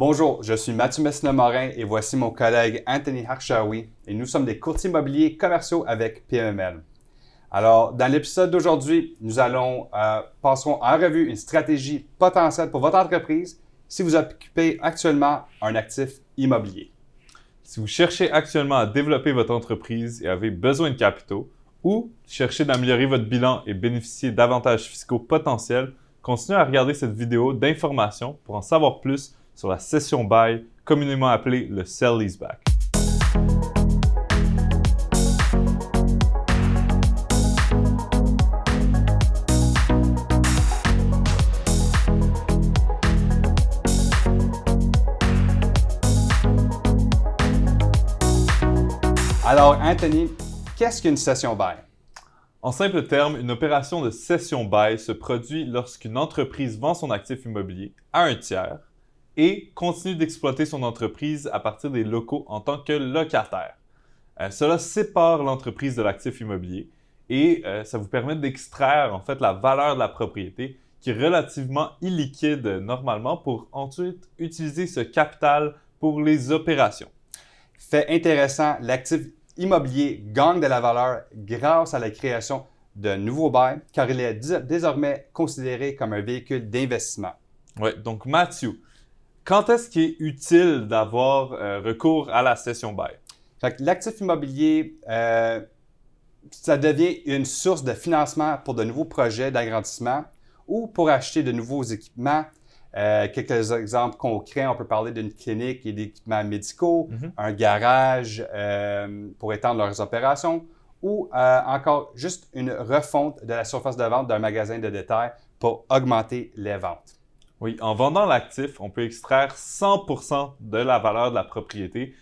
Bonjour, je suis Mathieu Messina-Morin et voici mon collègue Anthony Harshawi et nous sommes des courtiers immobiliers commerciaux avec PMML. Alors, dans l'épisode d'aujourd'hui, nous allons euh, passerons en revue une stratégie potentielle pour votre entreprise si vous occupez actuellement un actif immobilier. Si vous cherchez actuellement à développer votre entreprise et avez besoin de capitaux, ou cherchez d'améliorer votre bilan et bénéficier d'avantages fiscaux potentiels, continuez à regarder cette vidéo d'information pour en savoir plus sur la session buy, communément appelée le sell leaseback. Alors, Anthony, qu'est-ce qu'une session buy? En simple termes, une opération de cession bail se produit lorsqu'une entreprise vend son actif immobilier à un tiers et continue d'exploiter son entreprise à partir des locaux en tant que locataire. Euh, cela sépare l'entreprise de l'actif immobilier et euh, ça vous permet d'extraire en fait la valeur de la propriété qui est relativement illiquide normalement pour ensuite utiliser ce capital pour les opérations. Fait intéressant, l'actif immobilier gagne de la valeur grâce à la création de nouveaux bails, car il est désormais considéré comme un véhicule d'investissement. Oui, donc Mathieu, quand est-ce qu'il est utile d'avoir euh, recours à la session bail? L'actif immobilier, euh, ça devient une source de financement pour de nouveaux projets d'agrandissement ou pour acheter de nouveaux équipements euh, quelques exemples concrets, on peut parler d'une clinique et d'équipements médicaux, mhm. un garage pour étendre leurs opérations ou encore juste une refonte de la surface de vente d'un magasin de détail pour augmenter les ventes. Oui, en vendant l'actif, on peut extraire 100% de la valeur de la propriété.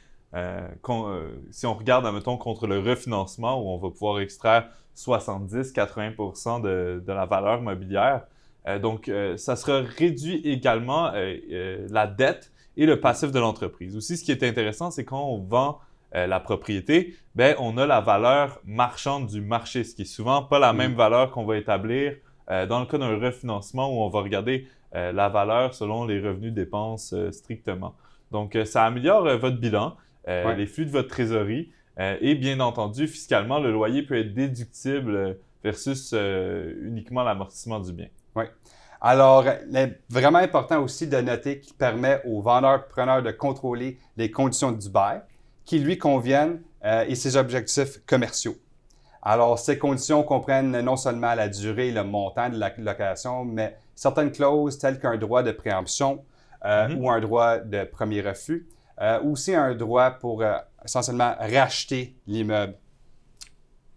si on regarde, admettons, contre le refinancement, où on va pouvoir extraire 70-80% de, de la valeur mobilière, euh, donc, euh, ça sera réduit également euh, la dette et le passif de l'entreprise. Aussi, ce qui est intéressant, c'est quand on vend la propriété, ben, on a la valeur marchande du marché, ce qui est souvent pas la mm. même valeur qu'on va établir dans le cas d'un refinancement où on va regarder la valeur selon les revenus dépenses strictement. Donc, ça améliore votre bilan, les flux de votre trésorerie et bien entendu, fiscalement, le loyer peut être déductible versus uniquement l'amortissement du bien. Oui. Alors, est vraiment important aussi de noter qu'il permet aux vendeurs-preneurs de contrôler les conditions du bail qui lui conviennent euh, et ses objectifs commerciaux. Alors, ces conditions comprennent non seulement la durée et le montant de la location, mais certaines clauses telles qu'un droit de préemption euh, mm-hmm. ou un droit de premier refus, euh, ou aussi un droit pour essentiellement racheter l'immeuble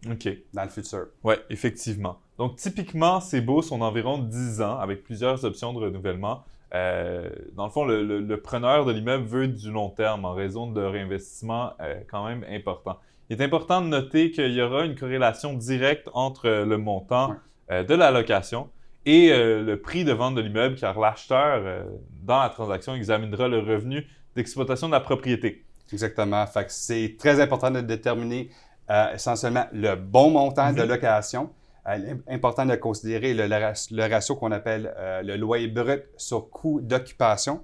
OK. dans le futur. Oui, effectivement. Donc, typiquement, ces baux sont d'environ 10 ans avec plusieurs options de renouvellement. Euh, dans le fond, le, preneur de l'immeuble veut du long terme en raison de réinvestissement euh, quand même important. Il est important de noter qu'il y aura une corrélation directe entre le montant euh, de la location et le prix de vente de l'immeuble, car l'acheteur, dans la transaction, examinera le revenu d'exploitation de la propriété. Exactement. c'est très important de déterminer essentiellement le bon montant de mhm. location euh, important de considérer le, ratio qu'on appelle euh, le loyer brut sur coût d'occupation,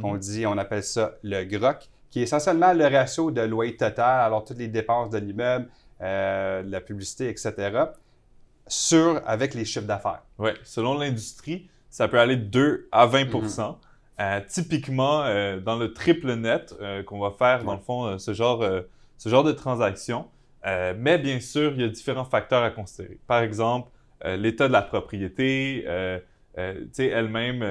qu'on mhm. dit, on appelle ça le GROC, qui est essentiellement le ratio de loyer total, alors toutes les dépenses de l'immeuble, euh, la publicité, etc., sur avec les chiffres d'affaires. Oui, selon l'industrie, ça peut aller de 2 à 20 mhm. Typiquement, dans le triple net qu'on va faire, dans le fond, ce, genre, ce genre de transaction, euh, mais bien sûr, il y a différents facteurs à considérer. Par exemple, euh, l'état de la propriété, euh, elle-même,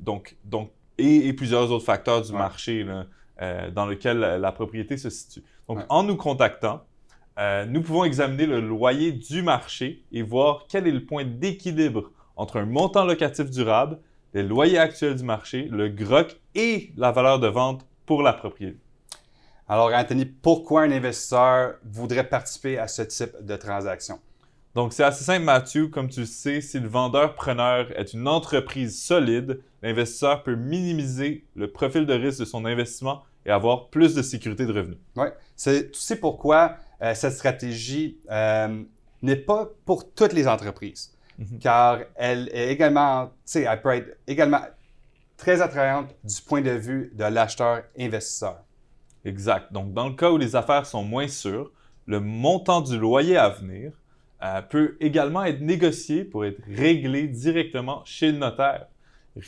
donc, donc, et, plusieurs autres facteurs du marché dans lequel la, propriété se situe. Donc, en nous contactant, nous pouvons examiner le loyer du marché et voir quel est le point d'équilibre entre un montant locatif durable, les loyers actuels du marché, le GROC et la valeur de vente pour la propriété. Alors, Anthony, pourquoi un investisseur voudrait participer à ce type de transaction? Donc, c'est assez simple, Mathieu. Comme tu le sais, si le vendeur-preneur est une entreprise solide, l'investisseur peut minimiser le profil de risque de son investissement et avoir plus de sécurité de revenus. Oui, c'est, tu sais pourquoi euh, cette stratégie euh, n'est pas pour toutes les entreprises, mhm. car elle est également, tu sais, elle peut être également très attrayante du point de vue de l'acheteur-investisseur. Exact. Donc, dans le cas où les affaires sont moins sûres, le montant du loyer à venir euh, peut également être négocié pour être réglé directement chez le notaire,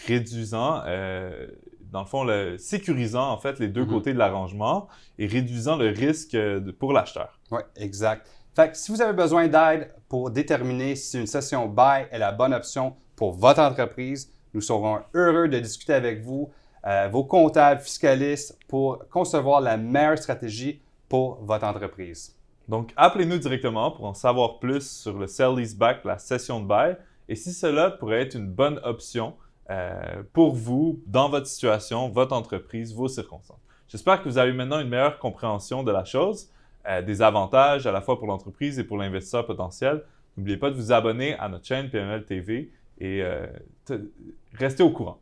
réduisant, euh, dans le fond, le, sécurisant en fait les deux Mhm. côtés de l'arrangement et réduisant le risque euh, pour l'acheteur. Oui, exact. Fait que si vous avez besoin d'aide pour déterminer si une session bail est la bonne option pour votre entreprise, nous serons heureux de discuter avec vous, euh, vos comptables, fiscalistes, pour concevoir la meilleure stratégie pour votre entreprise. Donc, appelez-nous directement pour en savoir plus sur le sell leaseback, la session de bail, et si cela pourrait être une bonne option euh, pour vous, dans votre situation, votre entreprise, vos circonstances. J'espère que vous avez maintenant une meilleure compréhension de la chose, euh, des avantages à la fois pour l'entreprise et pour l'investisseur potentiel. N'oubliez pas de vous abonner à notre chaîne PML TV et euh, te- restez au courant.